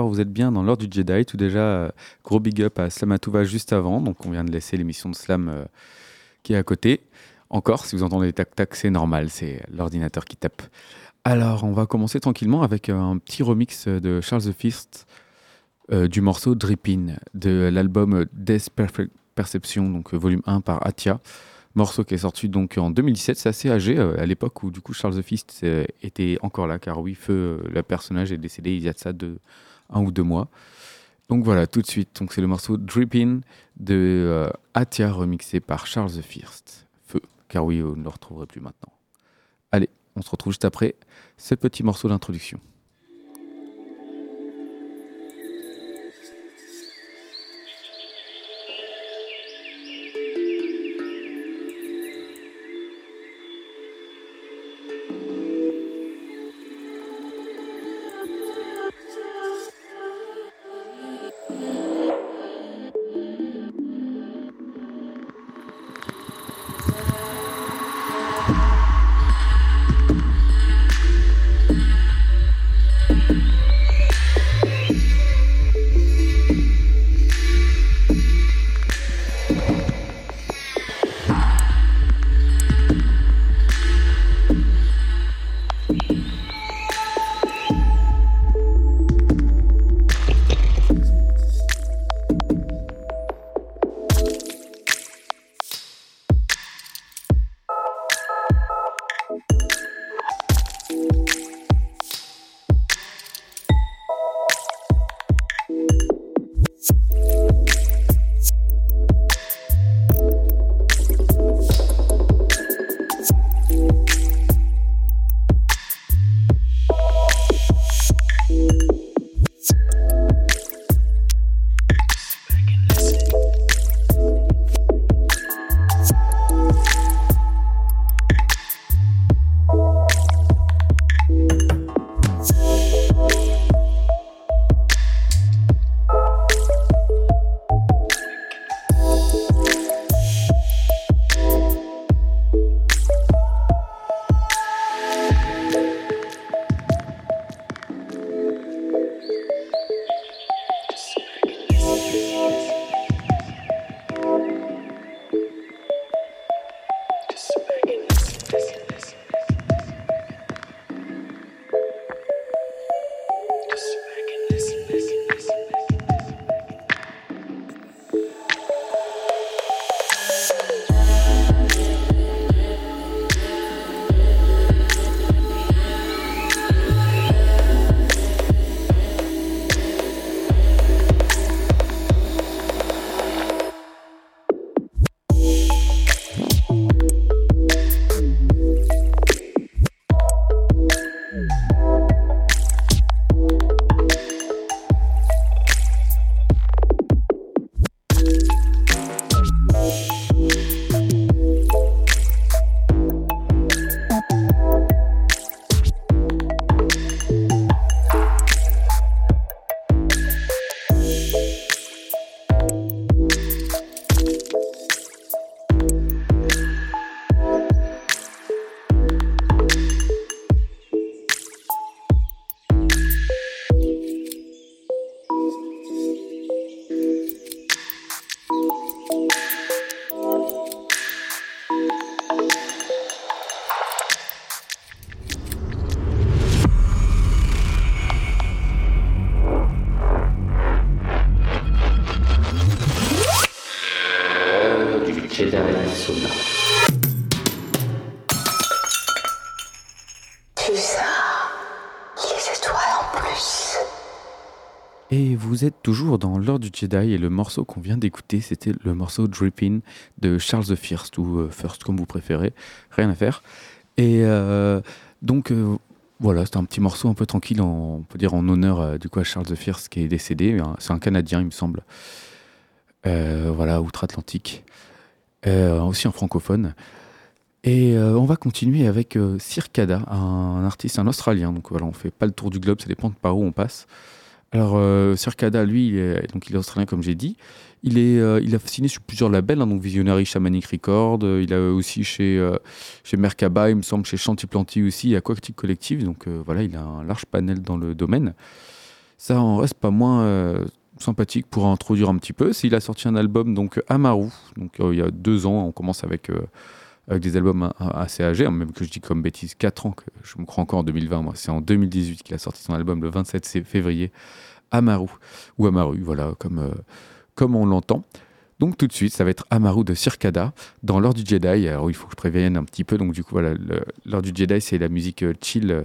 Vous êtes bien dans l'heure du Jedi. Tout déjà, euh, gros big up à Slamatouva juste avant. Donc, on vient de laisser l'émission de Slam euh, qui est à côté. Encore, si vous entendez des tac-tac, c'est normal, c'est l'ordinateur qui tape. Alors, on va commencer tranquillement avec euh, un petit remix de Charles the Fist du morceau Drippin de l'album Death Perfect Perception, donc volume 1 par Atia. Morceau qui est sorti donc en 2017, c'est assez âgé à l'époque où du coup Charles the Fist était encore là, car oui, Feu, le personnage est décédé il y a de ça de un ou deux mois. Donc voilà, tout de suite, c'est le morceau Drippin de euh, Atia remixé par Charles the First. Feu, car oui, on ne le retrouverait plus maintenant. Allez, on se retrouve juste après ce petit morceau d'introduction. Plus. Et vous êtes toujours dans l'heure du Jedi et le morceau qu'on vient d'écouter, c'était le morceau Drippin de Charles the First ou euh, First comme vous préférez, rien à faire. Et euh, donc euh, voilà, c'était un petit morceau un peu tranquille, en- on peut dire en honneur euh, du coup à Charles the Fierce qui est décédé. hein. C'est un Canadien, il me semble. Euh, voilà, outre-Atlantique. Euh, aussi un francophone. Et euh, on va continuer avec euh, Circada, un, artiste, un Australien. Donc voilà, on fait pas le tour du globe, ça dépend de par où on passe. Alors euh, Circada, lui, il est, donc il est australien comme j'ai dit. Il, est, euh, il a signé sur plusieurs labels, hein, donc Visionary Shamanic Record. euh, il a aussi chez, chez Merkaba, il me semble, chez Chanty-Planty aussi, Aquatic Collective. Donc voilà, il a un large panel dans le domaine. Ça en reste pas moins sympathique pour introduire un petit peu. S'il a sorti un album, donc Amaru, donc euh, il y a deux ans, on commence avec, euh, des albums a- assez âgés, hein, même que je dis comme bêtise, 4 ans, que je me crois encore en 2020, moi. C'est en 2018 qu'il a sorti son album le 27 sé- février, Amaru, ou Amaru, voilà, comme, euh, comme on l'entend. Donc tout de suite, ça va être Amaru de Circada dans l'heure du Jedi. Alors il faut que je prévienne un petit peu. Donc du coup, voilà, l'heure du Jedi, c'est la musique euh, chill, euh,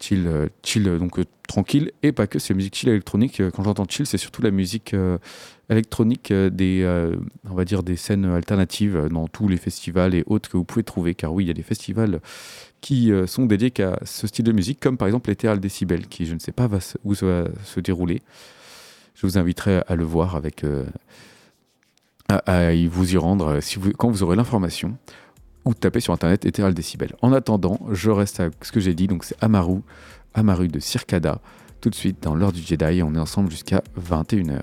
chill, euh, chill, euh, donc euh, tranquille, et pas que, c'est musique chill électronique. Quand j'entends chill, c'est surtout la musique électronique des, on va dire, des scènes alternatives dans tous les festivals et autres que vous pouvez trouver. Car oui, il y a des festivals qui sont dédiés qu'à ce style de musique, comme par exemple l'Ethereal Decibel, qui je ne sais pas va où ça va se dérouler. Je vous inviterai à le voir avec, à, y vous y rendre si quand vous aurez l'information ou taper sur internet Ethereal Decibel. En attendant, je reste à ce que j'ai dit, donc c'est Amaru, Amaru de Circada, tout de suite dans l'heure du Jedi, on est ensemble jusqu'à 21h.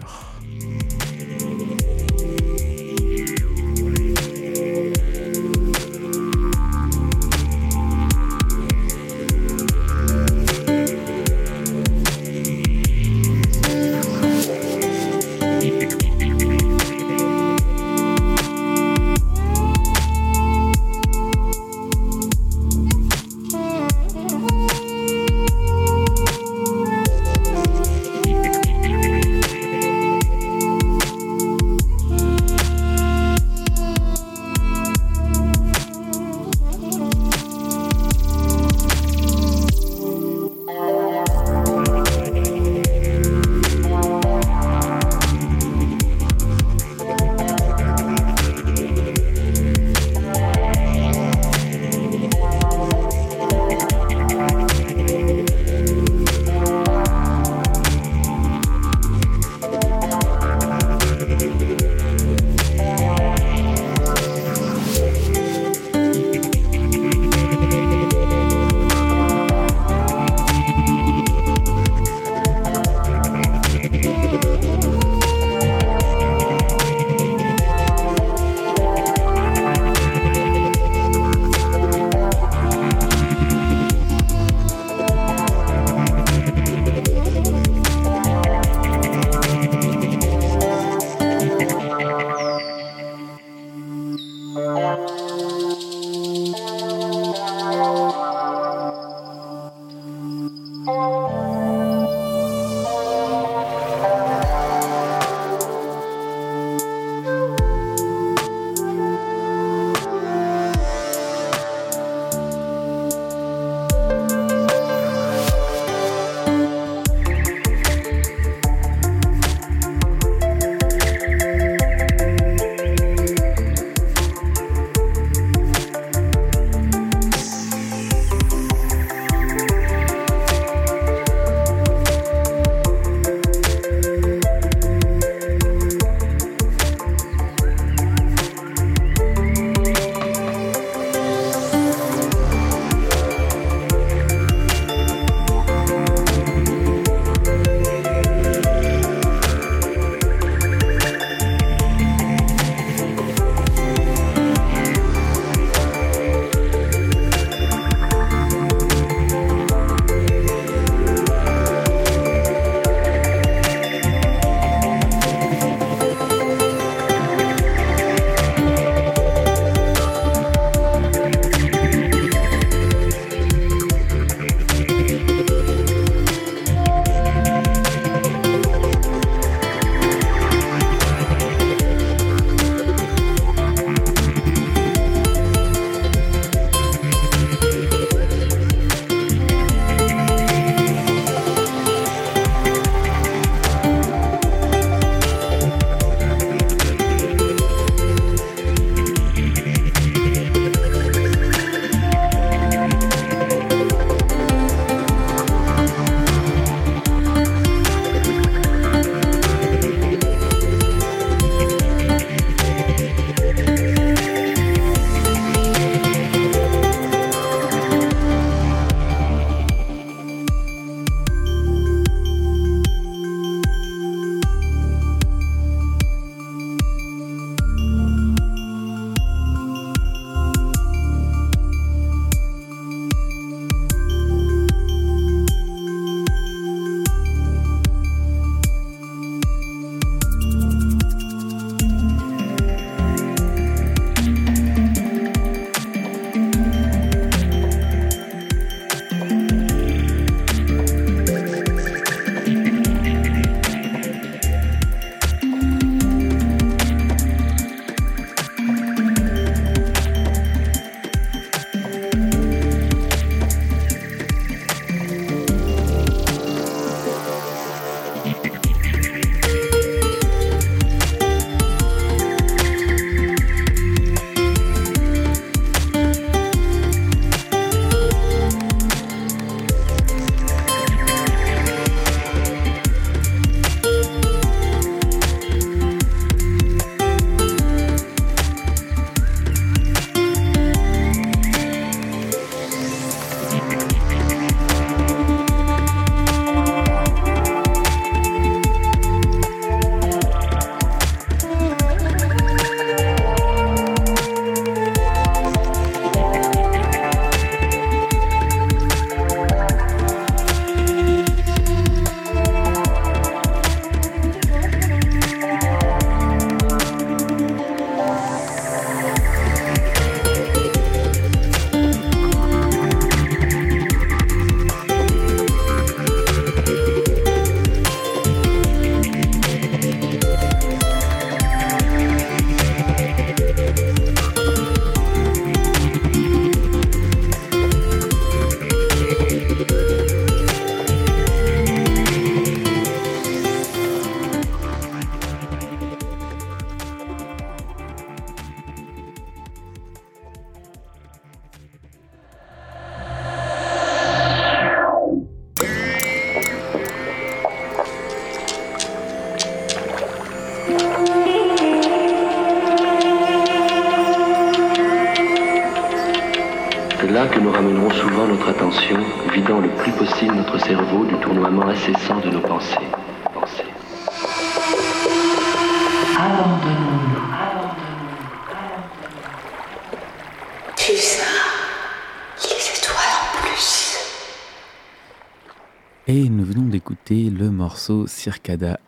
Et nous venons d'écouter le morceau Circada,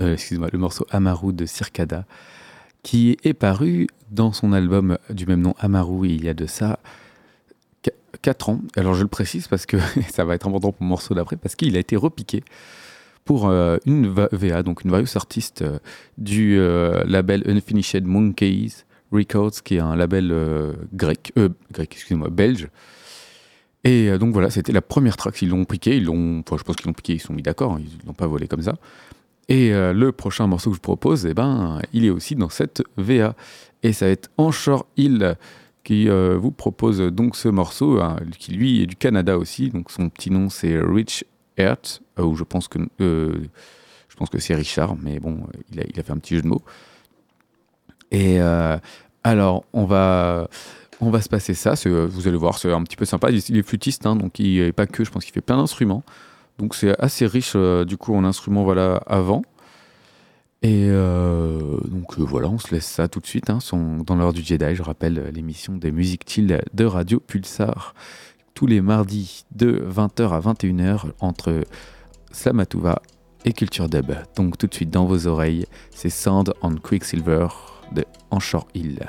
euh, excuse-moi, le morceau Amaru de Circada, qui est paru dans son album du même nom Amaru il y a de ça 4 ans. Alors je le précise parce que ça va être important pour le morceau d'après, parce qu'il a été repiqué pour euh, une VA, donc une various artiste euh, du label Unfinished Monkeys Records, qui est un label grec, grec, excusez-moi, belge. Et donc voilà, c'était la première track. Ils l'ont piqué, ils l'ont, enfin, je pense qu'ils l'ont piqué, ils sont mis d'accord, hein, ils l'ont pas volé comme ça. Et le prochain morceau que je propose, eh ben, il est aussi dans cette VA. Et ça va être Anshore Hill qui vous propose donc ce morceau, hein, qui lui est du Canada aussi. Donc son petit nom c'est Rich Earth, où je pense que, je que c'est Richard, mais bon, il a, fait un petit jeu de mots. Et alors, on va, on va se passer ça. Vous allez voir, c'est un petit peu sympa. Il est flûtiste, hein, donc il n'est pas que, je pense qu'il fait plein d'instruments. Donc c'est assez riche, du coup, en instruments voilà, avant. Et euh, donc euh, voilà, on se laisse ça tout de suite. Hein, dans l'heure du Jedi, je rappelle l'émission des musiques chill de Radio Pulsar tous les mardis de 20h à 21h entre Slamatuva et Culture Dub. Donc tout de suite dans vos oreilles, c'est Sand on Quicksilver de Anshore Hill.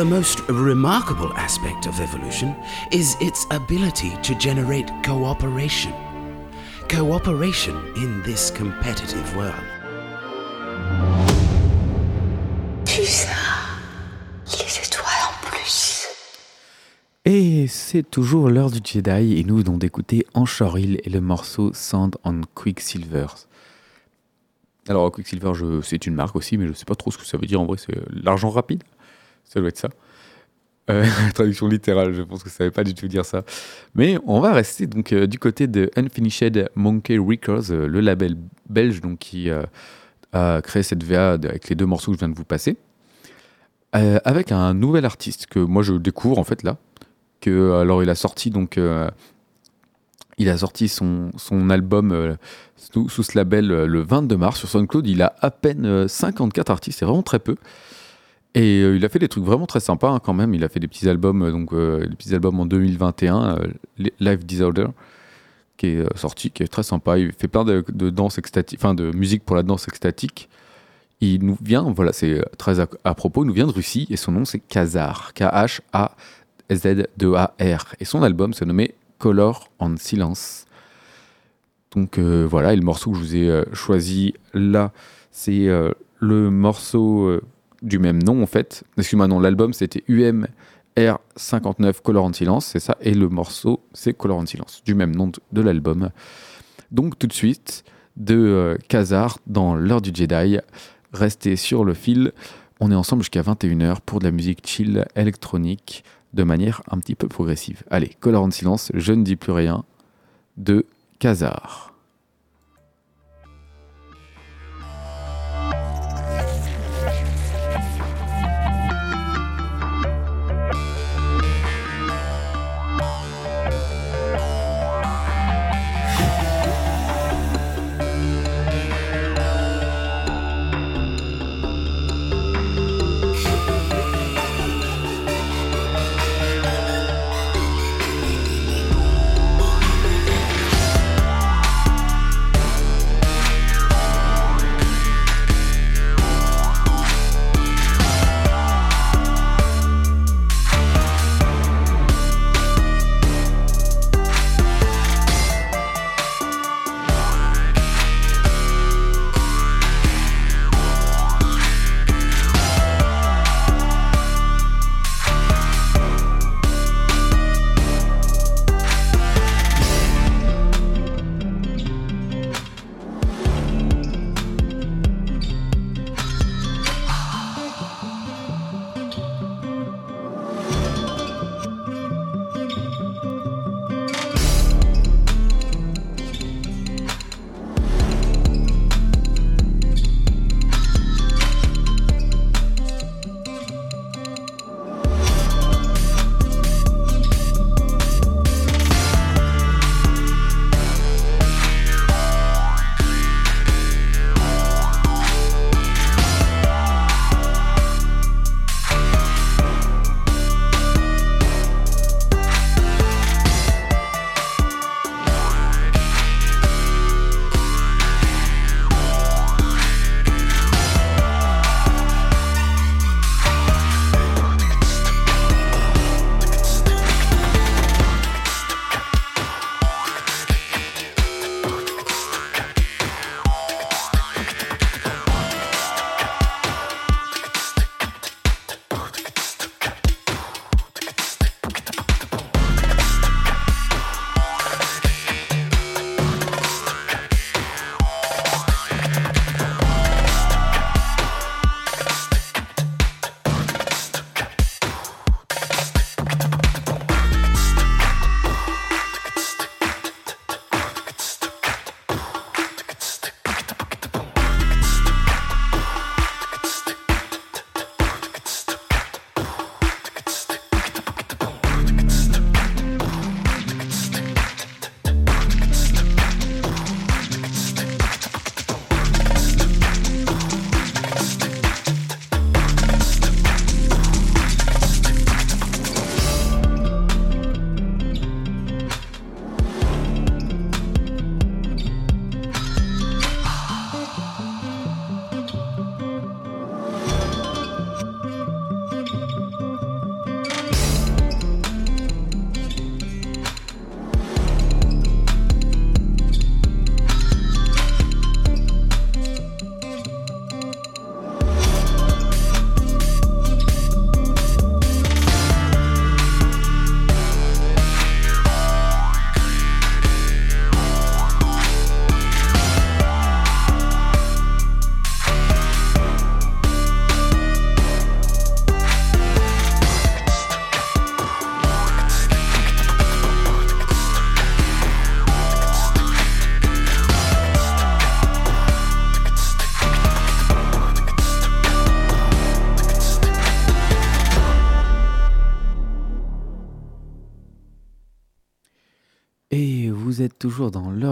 The most remarkable aspect of evolution is its ability to generate cooperation. Cooperation in this competitive world. Plus ça, les étoiles en plus. Et c'est toujours l'heure du Jedi et nous venons d'écouter Anchor Hill et le morceau Sand on Quicksilver. Alors Quicksilver, c'est une marque aussi, mais je sais pas trop ce que ça veut dire en vrai, c'est l'argent rapide? Ça doit être ça. Euh, traduction littérale, je pense que ça ne veut pas du tout dire ça. Mais on va rester donc euh, du côté de Unfinished Monkey Records, euh, le label belge donc, qui a créé cette VA avec les deux morceaux que je viens de vous passer. Avec un nouvel artiste que moi je découvre en fait là. Que, alors il a sorti donc il a sorti son, son album sous, ce label le 22 mars sur SoundCloud. Il a à peine euh, 54 artistes, c'est vraiment très peu. Et euh, il a fait des trucs vraiment très sympas hein, quand même. Il a fait des petits albums, euh, donc euh, des petits albums en 2021, euh, Live Disorder, qui est sorti, qui est très sympa. Il fait plein de, danse extatique, enfin de musique pour la danse extatique. Il nous vient, voilà, c'est très à, propos, il nous vient de Russie et son nom c'est Kazar, K-H-A-Z-2-A-R. Et son album se nommait Color en Silence. Donc voilà, et le morceau que je vous ai choisi là, c'est le morceau du même nom en fait. Excuse-moi, non, l'album c'était UM R59 Color en Silence, c'est ça, et le morceau c'est Color en Silence, du même nom de, l'album. Donc tout de suite, de euh, Kazar dans l'heure du Jedi, restez sur le fil. On est ensemble jusqu'à 21h pour de la musique chill électronique de manière un petit peu progressive. Allez, Color en Silence, je ne dis plus rien, de Kazar.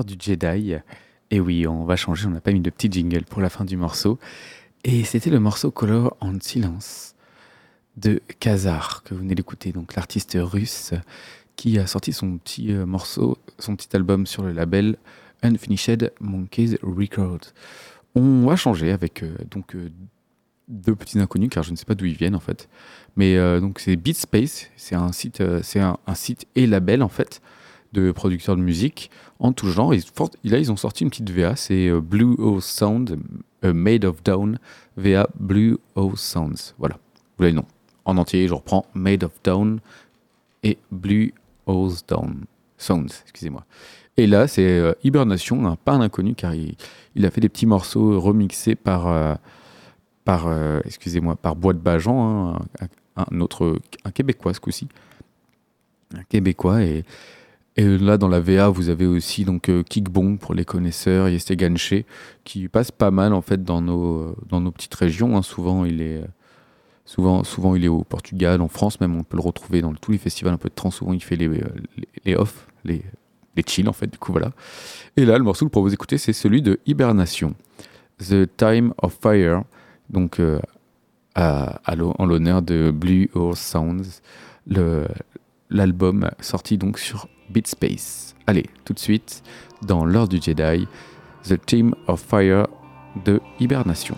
Du Jedi. Et oui, on va changer, on n'a pas mis de petit jingle pour la fin du morceau. Et c'était le morceau Color en silence de Kazar que vous venez d'écouter, donc l'artiste russe qui a sorti son petit euh, morceau, son petit album sur le label Unfinished Monkeys Records. On va changer avec euh, donc euh, deux petits inconnus car je ne sais pas d'où ils viennent en fait. Mais donc c'est Beatspace, c'est un site, c'est un, site et label en fait de producteurs de musique en tout genre. Et là, ils ont sorti une petite VA, c'est euh, Blue O Sound, euh, Made of Down, VA Blue O Sounds. Voilà, vous l'avez le nom. En entier, je reprends Made of Down et Blue O Down Sounds, excusez-moi. Et là, c'est euh, Hibernation, un pas inconnu, car il, il, a fait des petits morceaux remixés par, par excusez-moi, par Bois de Bajan, hein, un, un, autre, un Québécois ce coup-ci. Un Québécois, et et là, dans la VA, vous avez aussi donc euh, Kickbong pour les connaisseurs, Yesteganche, qui passe pas mal en fait dans nos, euh, dans nos petites régions. Hein. Souvent, il est, souvent, souvent, il est au Portugal, en France même. On peut le retrouver dans tous les festivals un peu de trans. Souvent, il fait les, euh, les, les off, les, les chill en fait. Du coup, voilà. Et là, le morceau pour vous écouter, c'est celui de Hibernation, The Time of Fire, donc à, en l'honneur de Blue Earth Sounds, l'album sorti donc sur Beatspace. Allez, tout de suite, dans l'ordre du Jedi, The Team of Fire de Hibernation.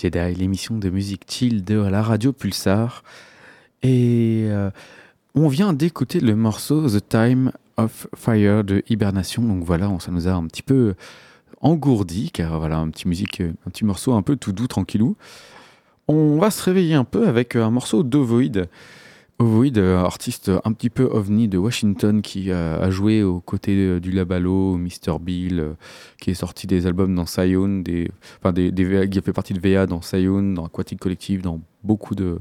Jedi, l'émission de musique chill de la radio Pulsar. Et euh, on vient d'écouter le morceau The Time of Fire de Hibernation. Donc voilà, ça nous a un petit peu engourdi, car voilà, un petit, musique, un petit morceau un peu tout doux, tranquillou. On va se réveiller un peu avec un morceau d'Ovoid. Ovoid, euh, artiste un petit peu ovni de Washington qui a joué aux côtés du Labalo, Mr. Bill, euh, qui est sorti des albums dans Scion, des, enfin des, qui a fait partie de VA dans Scion, dans Aquatic Collective, dans beaucoup de,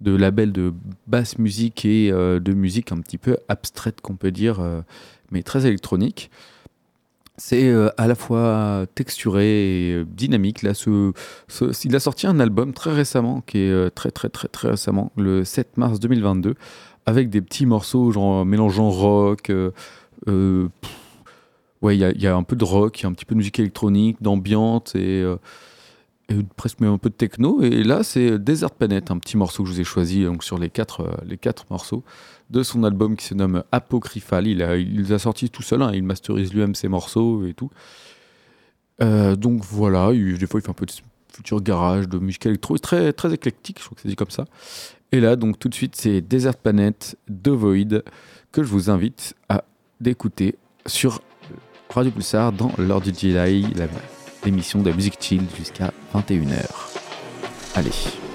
de labels de basse musique et euh, de musique un petit peu abstraite qu'on peut dire, euh, mais très électronique. C'est euh, à la fois texturé et euh, dynamique. Là, il a sorti un album très récemment, qui est euh, très très très très récemment, le 7 mars 2022, avec des petits morceaux genre mélangeant rock. ouais, il y, a- un peu de rock, y a un petit peu de musique électronique, d'ambiance et, presque même un peu de techno. Et là, c'est Desert Planet, un petit morceau que je vous ai choisi donc, sur les quatre, euh, les quatre morceaux de son album qui se nomme Apocryphal. Il, a, il les a sortis tout seul, hein, il masterise lui-même ses morceaux et tout. Euh, donc voilà, il- des fois il fait un peu de futur garage, de musique électro, très, très éclectique, je crois que c'est dit comme ça. Et là, donc tout de suite, c'est Desert Planet de Void que je vous invite à d'écouter sur Radio Pulsar dans l'heure du Jedi, la- l'émission de musique chill jusqu'à 21h. Allez.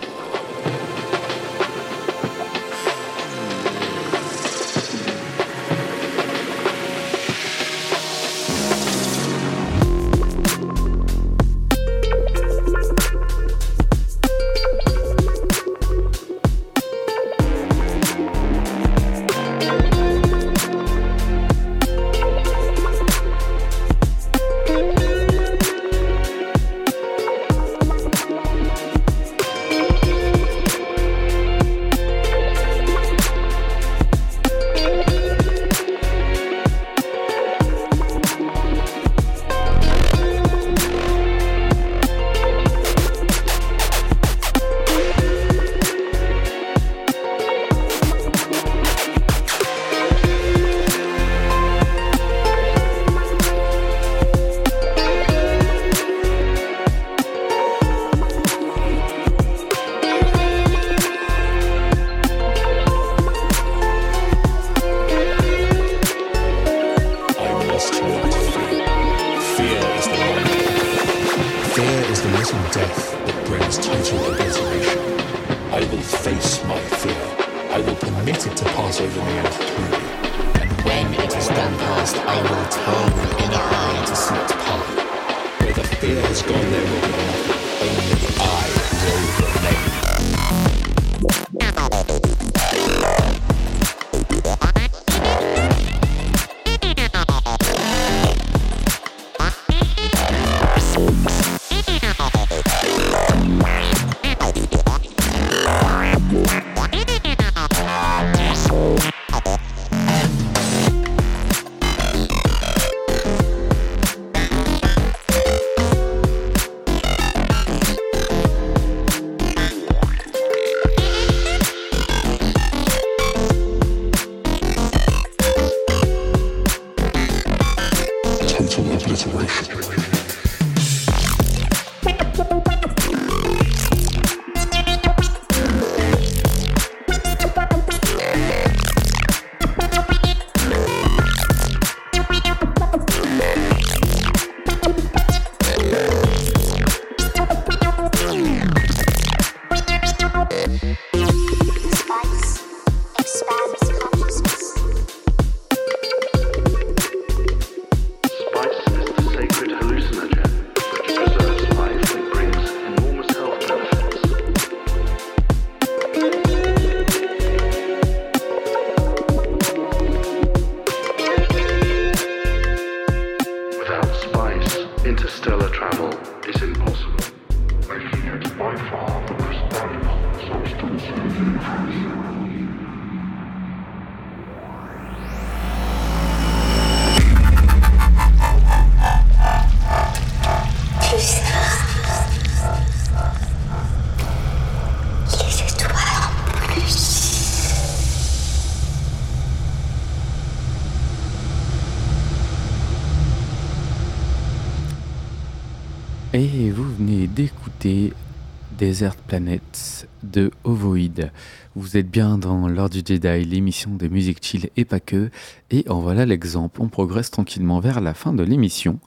Planets de Ovoid. Vous êtes bien dans l'heure du Jedi, l'émission de musique chill et pas que. Et en voilà l'exemple. On progresse tranquillement vers la fin de l'émission.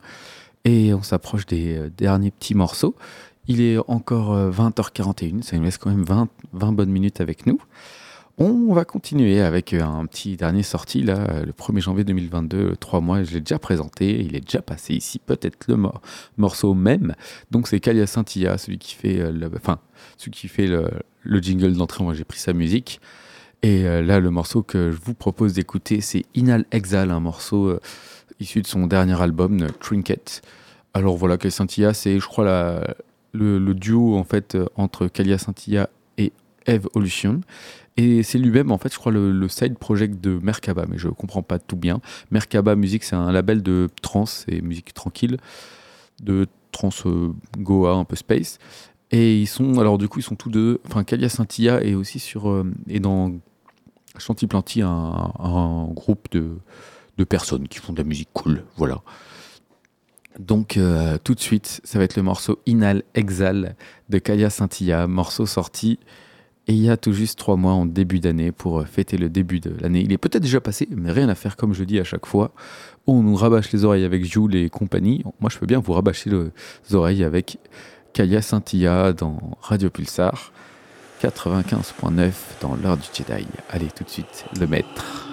Et on s'approche des euh, derniers petits morceaux. Il est encore euh, 20h41, ça nous laisse quand même 20, 20 bonnes minutes avec nous. On va continuer avec un petit dernier sorti, là, le 1er janvier 2022, 3 mois, je l'ai déjà présenté, il est déjà passé ici, peut-être le mor- morceau même. Donc c'est Kalia Scintilla, celui qui fait, euh, le, enfin, celui qui fait le, le jingle d'entrée, moi j'ai pris sa musique. Et euh, là, le morceau que je vous propose d'écouter, c'est Inal Exile, un morceau euh, issu de son dernier album, Trinket. Alors voilà, Kalia Scintilla, c'est, je crois, le, duo en fait entre Kalia Scintilla Evolution. Et c'est lui-même, en fait, je crois, le, side project de Merkaba, mais je comprends pas tout bien. Merkaba Music, c'est un label de trance et musique tranquille, de trance euh, Goa, un peu space. Et ils sont, alors du coup, ils sont tous deux, enfin, Kalia Scintilla est aussi sur, euh, est dans Chanty-Planty, un, un groupe de, de personnes qui font de la musique cool, voilà. Donc, euh, tout de suite, ça va être le morceau Inal Exal de Kalia Scintilla, morceau sorti et il y a tout juste trois mois en début d'année pour euh, fêter le début de l'année. Il est peut-être déjà passé, mais rien à faire comme je dis à chaque fois. On nous rabâche les oreilles avec Jules et compagnie. Moi, je peux bien vous rabâcher les oreilles avec Kalia Scintilla dans Radio Pulsar 95.9 dans l'heure du Jedi. Allez, tout de suite, le maître.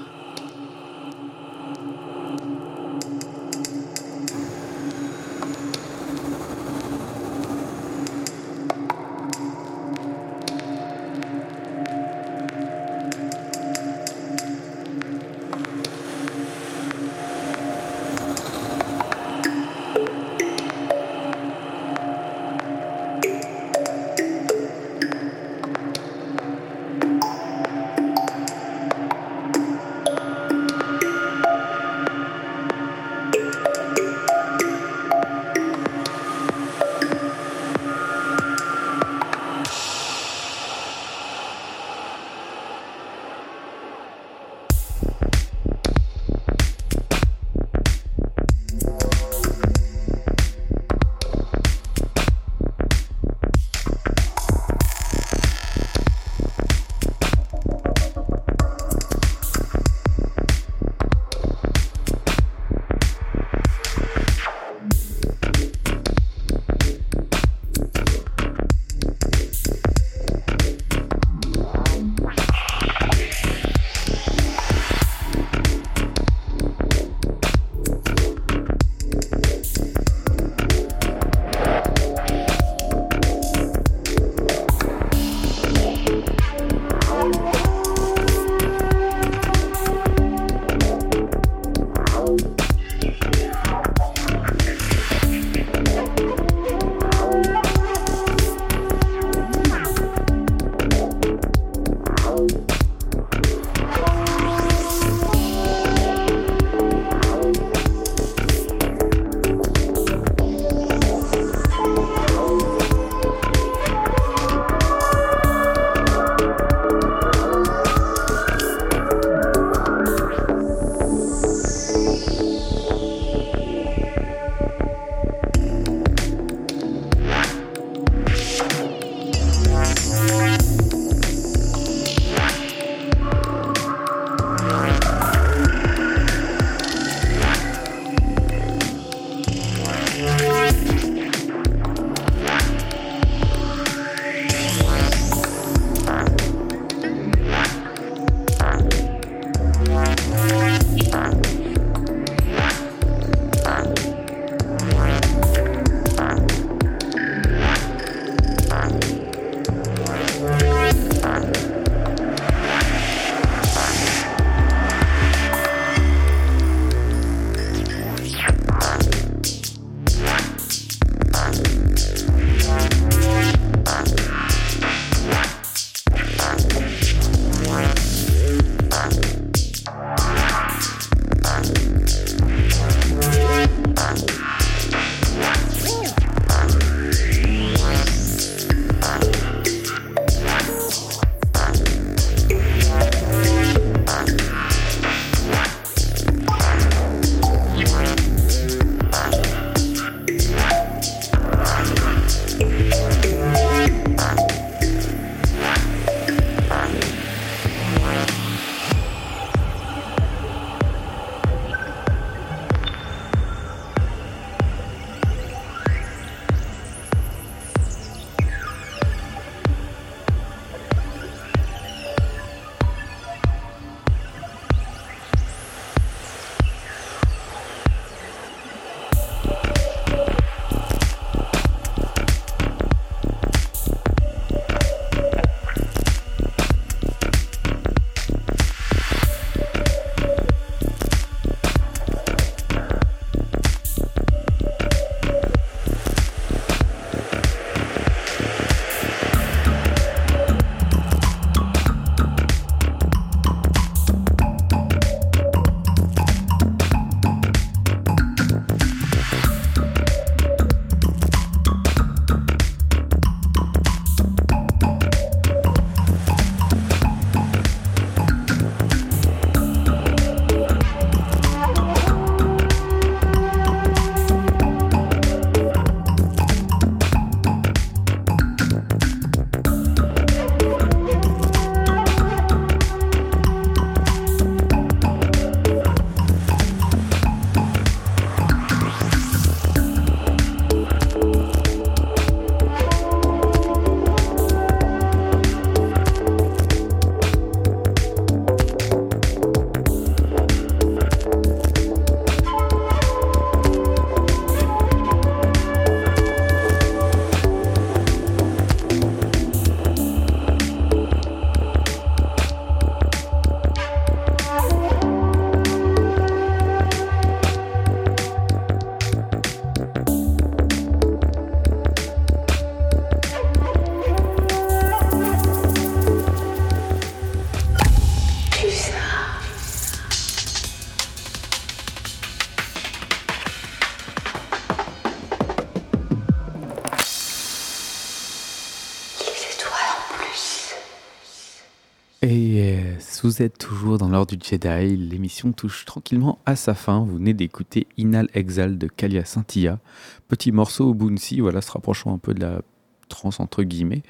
Vous êtes toujours dans l'ordre du Jedi, l'émission touche tranquillement à sa fin. Vous venez d'écouter Inal Exal de Kalia Scintilla. Petit morceau au Bouncy, voilà, se rapprochant un peu de la trance entre guillemets.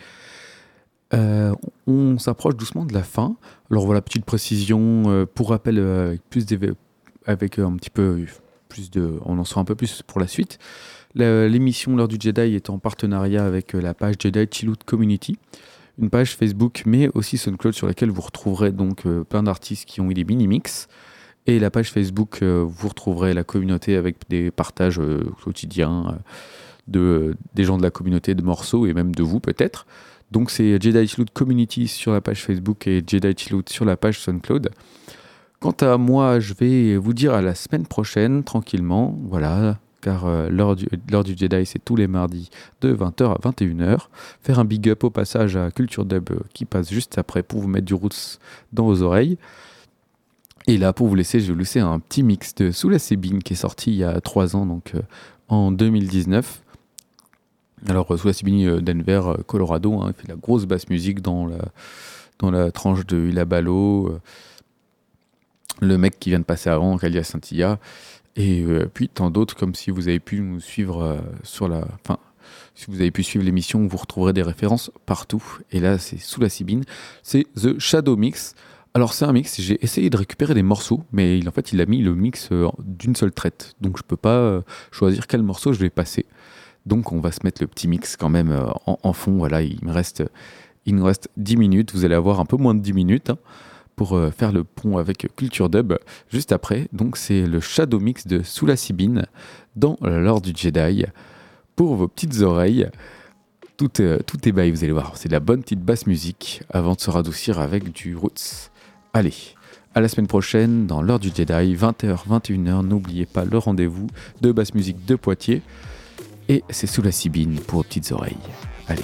Euh, on s'approche doucement de la fin. Alors voilà, petite précision, euh, pour rappel, euh, avec, plus avec un petit peu plus de... On en saura un peu plus pour la suite. L'émission L'heure du Jedi est en partenariat avec la page Jedi Chillout Community, une page Facebook mais aussi SoundCloud sur laquelle vous retrouverez donc euh, plein d'artistes qui ont eu des mini-mix. Et la page Facebook, euh, vous retrouverez la communauté avec des partages euh, quotidiens de, des gens de la communauté de morceaux et même de vous peut-être. Donc c'est Jedi Chillout Community sur la page Facebook et Jedi Chillout sur la page SoundCloud. Quant à moi, je vais vous dire à la semaine prochaine, tranquillement, voilà, car euh, l'heure du, du Jedi, c'est tous les mardis de 20h à 21h. Faire un big up au passage à Culture Dub euh, qui passe juste après pour vous mettre du roots dans vos oreilles. Et là, pour vous laisser, je vais vous laisser un petit mix de Sous la Sébine qui est sorti il y a 3 ans, donc euh, en 2019. Alors, euh, Sous la Sébine, euh, Denver, Colorado, hein, il fait de la grosse basse musique dans la, tranche de Ilabalo. le mec qui vient de passer avant, Kalia Scintilla, et euh, puis tant d'autres, comme si vous avez pu nous suivre euh, sur la. Enfin, si vous avez pu suivre l'émission, vous retrouverez des références partout. Et là, c'est sous la Sibine. C'est The Shadow Mix. Alors, c'est un mix. J'ai essayé de récupérer des morceaux, mais il, en fait, il a mis le mix euh, d'une seule traite. Donc, je peux pas choisir quel morceau je vais passer. Donc, on va se mettre le petit mix quand même en, en fond. Voilà, il me reste. Il nous reste 10 minutes, vous allez avoir un peu moins de 10 minutes hein, pour euh, faire le pont avec Culture Dub juste après. Donc c'est le Shadow Mix de Sous la Sibine dans l'Ordre du Jedi pour vos petites oreilles. Tout, est- tout est bail, vous allez voir. C'est de la bonne petite basse musique avant de se radoucir avec du roots. Allez, à la semaine prochaine dans l'Ordre du Jedi, 20h, 21h. N'oubliez pas le rendez-vous de basse musique de Poitiers. Et c'est Sous la Sibine pour vos petites oreilles. Allez.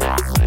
Wow.